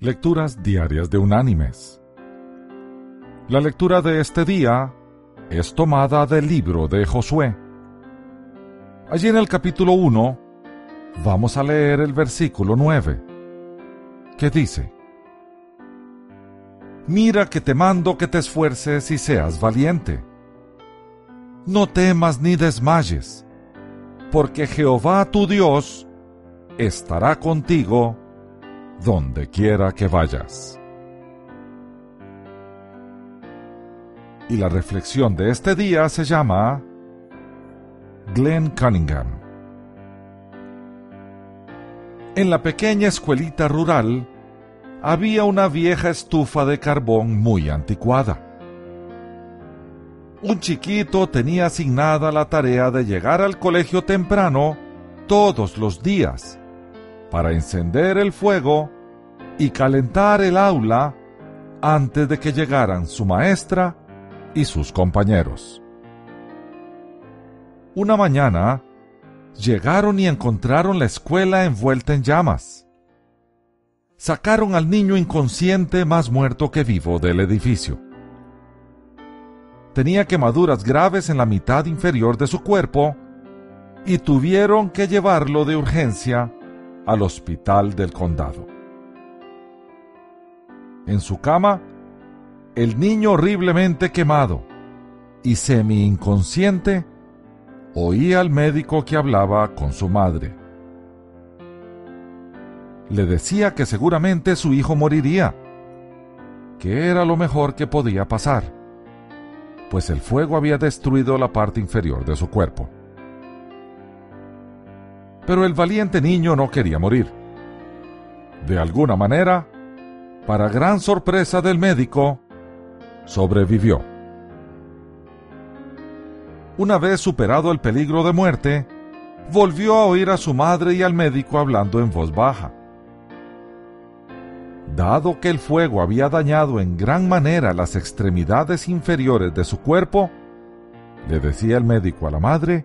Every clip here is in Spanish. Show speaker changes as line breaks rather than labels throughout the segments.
Lecturas Diarias de Unánimes. La lectura de este día es tomada del libro de Josué. Allí en el capítulo 1 vamos a leer el versículo 9, que dice, Mira que te mando que te esfuerces y seas valiente. No temas ni desmayes, porque Jehová tu Dios estará contigo donde quiera que vayas. Y la reflexión de este día se llama Glenn Cunningham. En la pequeña escuelita rural había una vieja estufa de carbón muy anticuada. Un chiquito tenía asignada la tarea de llegar al colegio temprano todos los días para encender el fuego y calentar el aula antes de que llegaran su maestra y sus compañeros. Una mañana, llegaron y encontraron la escuela envuelta en llamas. Sacaron al niño inconsciente más muerto que vivo del edificio. Tenía quemaduras graves en la mitad inferior de su cuerpo y tuvieron que llevarlo de urgencia al hospital del condado. En su cama, el niño horriblemente quemado y semi inconsciente oía al médico que hablaba con su madre. Le decía que seguramente su hijo moriría, que era lo mejor que podía pasar, pues el fuego había destruido la parte inferior de su cuerpo. Pero el valiente niño no quería morir. De alguna manera, para gran sorpresa del médico, sobrevivió. Una vez superado el peligro de muerte, volvió a oír a su madre y al médico hablando en voz baja. Dado que el fuego había dañado en gran manera las extremidades inferiores de su cuerpo, le decía el médico a la madre,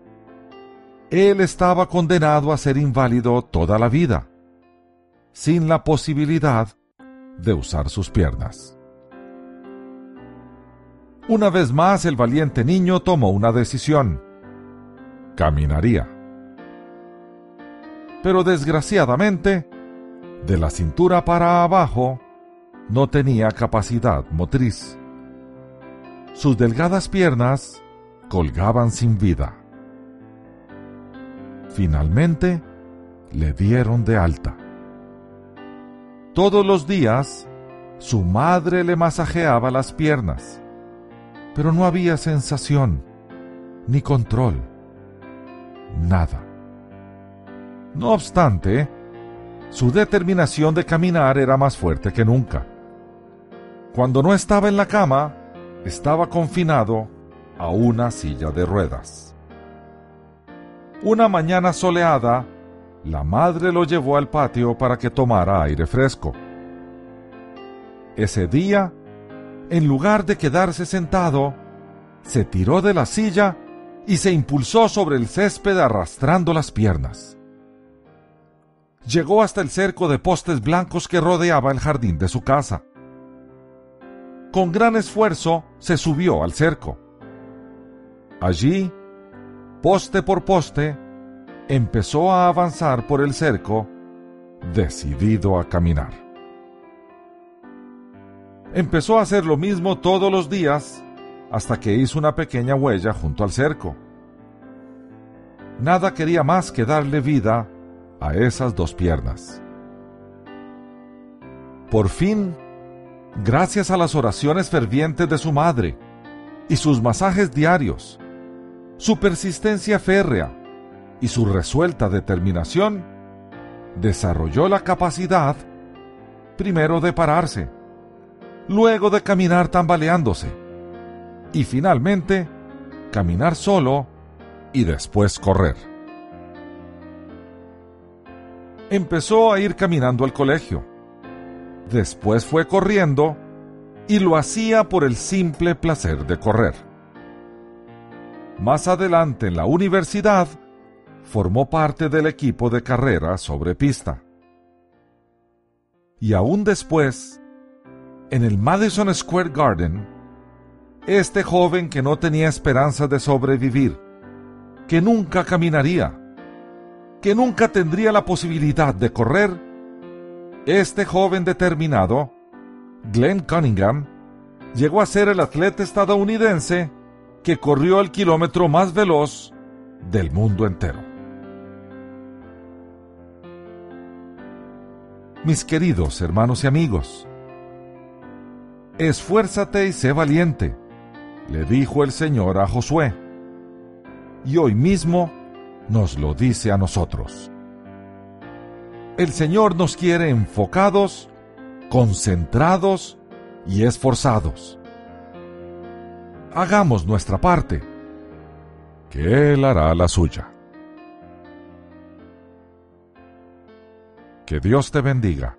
él estaba condenado a ser inválido toda la vida, sin la posibilidad de usar sus piernas. Una vez más el valiente niño tomó una decisión. Caminaría. Pero desgraciadamente, de la cintura para abajo, no tenía capacidad motriz. Sus delgadas piernas colgaban sin vida. Finalmente, le dieron de alta. Todos los días, su madre le masajeaba las piernas, pero no había sensación, ni control, nada. No obstante, su determinación de caminar era más fuerte que nunca. Cuando no estaba en la cama, estaba confinado a una silla de ruedas. Una mañana soleada, la madre lo llevó al patio para que tomara aire fresco. Ese día, en lugar de quedarse sentado, se tiró de la silla y se impulsó sobre el césped arrastrando las piernas. Llegó hasta el cerco de postes blancos que rodeaba el jardín de su casa. Con gran esfuerzo se subió al cerco. Allí poste por poste, empezó a avanzar por el cerco, decidido a caminar. Empezó a hacer lo mismo todos los días hasta que hizo una pequeña huella junto al cerco. Nada quería más que darle vida a esas dos piernas. Por fin, gracias a las oraciones fervientes de su madre y sus masajes diarios, su persistencia férrea y su resuelta determinación, desarrolló la capacidad primero de pararse, luego de caminar tambaleándose y finalmente caminar solo y después correr. Empezó a ir caminando al colegio, después fue corriendo y lo hacía por el simple placer de correr. Más adelante en la universidad, formó parte del equipo de carrera sobre pista. Y aún después, en el Madison Square Garden, este joven que no tenía esperanza de sobrevivir, que nunca caminaría, que nunca tendría la posibilidad de correr, este joven determinado, Glenn Cunningham, llegó a ser el atleta estadounidense que corrió el kilómetro más veloz del mundo entero. Mis queridos hermanos y amigos, esfuérzate y sé valiente, le dijo el Señor a Josué, y hoy mismo nos lo dice a nosotros. El Señor nos quiere enfocados, concentrados y esforzados. Hagamos nuestra parte, que Él hará la suya. Que Dios te bendiga.